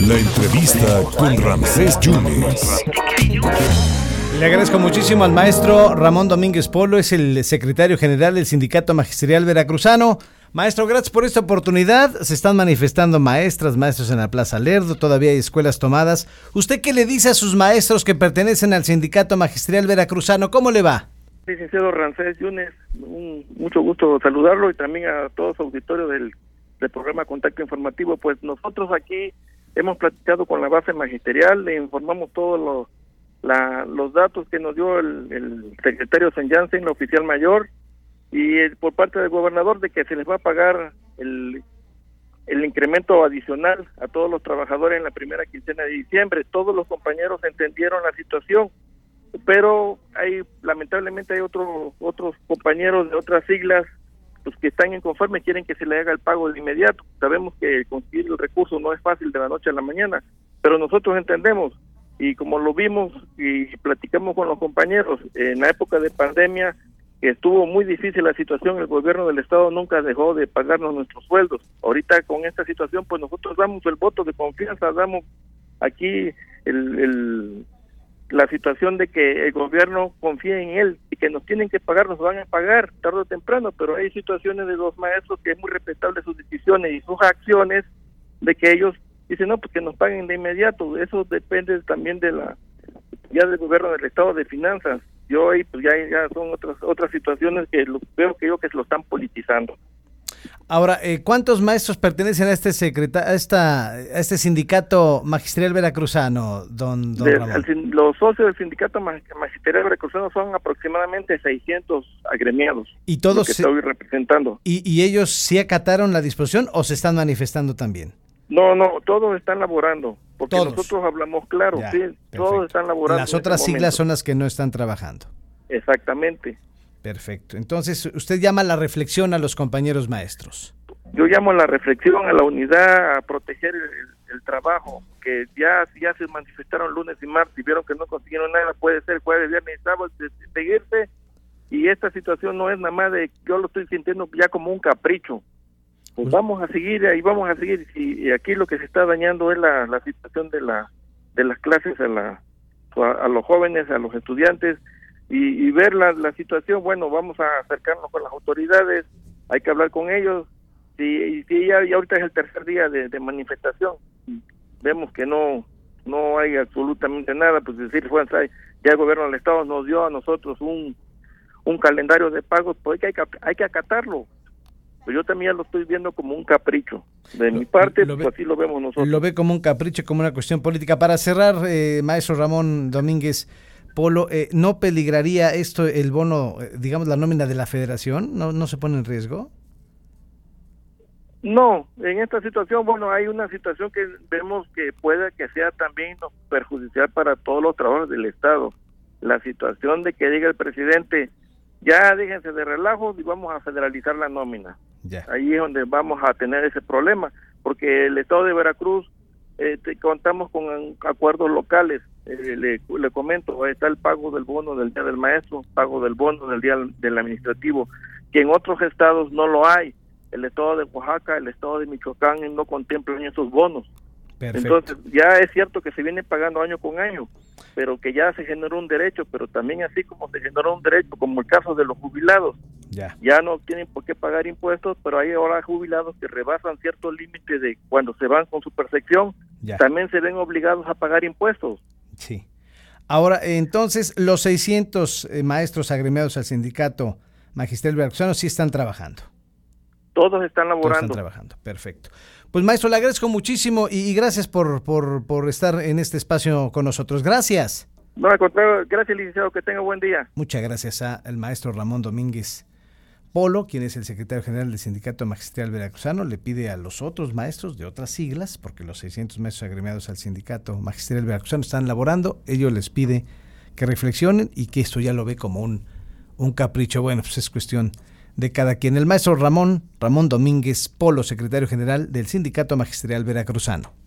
La entrevista con Ramsés Yunes. Le agradezco muchísimo al maestro Ramón Domínguez Polo, es el secretario general del Sindicato Magisterial Veracruzano. Maestro, gracias por esta oportunidad. Se están manifestando maestras, maestros en la Plaza Lerdo, todavía hay escuelas tomadas. ¿Usted qué le dice a sus maestros que pertenecen al Sindicato Magisterial Veracruzano? ¿Cómo le va? Licenciado Rancés Yunes, mucho gusto saludarlo y también a todo su auditorio del, del programa Contacto Informativo. Pues nosotros aquí hemos platicado con la base magisterial, le informamos todos los, los datos que nos dio el, secretario San Jansen, el oficial mayor, y por parte del gobernador de que se les va a pagar el, el incremento adicional a todos los trabajadores en la primera quincena de diciembre. Todos los compañeros entendieron la situación, pero hay lamentablemente hay otros otros compañeros de otras siglas los que están inconformes quieren que se le haga el pago de inmediato. Sabemos que conseguir el recurso no es fácil de la noche a la mañana, pero nosotros entendemos y como lo vimos y platicamos con los compañeros en la época de pandemia estuvo muy difícil la situación, el gobierno del estado nunca dejó de pagarnos nuestros sueldos. Ahorita con esta situación pues nosotros damos el voto de confianza, damos aquí el la situación de que el gobierno confía en él y que nos tienen que pagar, nos van a pagar tarde o temprano, pero hay situaciones de los maestros que es muy respetable sus decisiones y sus acciones de que ellos dicen, no, pues que nos paguen de inmediato. Eso depende también de la ya del gobierno del estado de finanzas. Yo ahí pues ya, ya son otras otras situaciones que lo, veo que yo que se lo están politizando. Ahora, eh, ¿cuántos maestros pertenecen a este secreta a, esta, a este sindicato magisterial veracruzano, don, los socios del sindicato magisterial veracruzano son aproximadamente 600 agremiados. ¿Y todos estoy representando? ¿Y, ellos sí acataron la disposición o se están manifestando también? No, no, todos están laborando, porque nosotros hablamos claro, sí, todos están laborando. Las otras este siglas son las que no están trabajando. Exactamente. Perfecto. Entonces, usted llama a la reflexión a los compañeros maestros. Yo llamo a la reflexión, a la unidad, a proteger el, trabajo, que ya, ya se manifestaron lunes y martes y vieron que no consiguieron nada, puede ser jueves, viernes y sábado, seguirse. Y esta situación no es nada más de, yo lo estoy sintiendo ya como un capricho. Pues, pues vamos a seguir ahí, vamos a seguir. Y, aquí lo que se está dañando es la, la situación de, la, de las clases a, la, a los jóvenes, a los estudiantes y, ver la, la, situación, bueno, vamos a acercarnos con las autoridades, hay que hablar con ellos. y si ya, ahorita es el tercer día de, manifestación, vemos que no no hay absolutamente nada, pues decir, bueno, ya el gobierno del Estado nos dio a nosotros un, un calendario de pagos, pues hay que, hay que acatarlo. Pues yo también lo estoy viendo como un capricho. De mi parte, pues así lo vemos nosotros. Lo ve como un capricho, como una cuestión política. Para cerrar, eh, maestro Ramón Domínguez, Polo, eh, ¿no peligraría esto el bono, eh, digamos, la nómina de la federación? ¿No, ¿No se pone en riesgo? No, en esta situación, bueno, hay una situación que vemos que puede que sea también perjudicial para todos los trabajos del Estado. La situación de que diga el presidente, ya déjense de relajos y vamos a federalizar la nómina. Ahí es donde vamos a tener ese problema, porque el Estado de Veracruz eh, contamos con acuerdos locales eh, le, le, comento, está el pago del bono del Día del Maestro, pago del bono del Día del Administrativo, que en otros estados no lo hay. El estado de Oaxaca, el estado de Michoacán no contemplan esos bonos. Entonces, ya es cierto que se viene pagando año con año, pero que ya se generó un derecho, pero también así como se generó un derecho, como el caso de los jubilados, ya, ya no tienen por qué pagar impuestos, pero hay ahora jubilados que rebasan ciertos límites de cuando se van con su percepción, también se ven obligados a pagar impuestos. Sí. Ahora, entonces, los 600 eh, maestros agremiados al sindicato Magisterial Veracruzano sí están trabajando. Todos están laborando. están trabajando, perfecto. Pues maestro, le agradezco muchísimo y, gracias por, por, por, estar en este espacio con nosotros. Gracias. No, al contrario, gracias licenciado, que tenga buen día. Muchas gracias al maestro Ramón Domínguez Polo, quien es el secretario general del Sindicato Magisterial Veracruzano, le pide a los otros maestros de otras siglas, porque los 600 maestros agremiados al Sindicato Magisterial Veracruzano están laborando, ellos les pide que reflexionen y que esto ya lo ve como un, un capricho. Bueno, pues es cuestión de cada quien. El maestro Ramón, Ramón Domínguez Polo, secretario general del Sindicato Magisterial Veracruzano.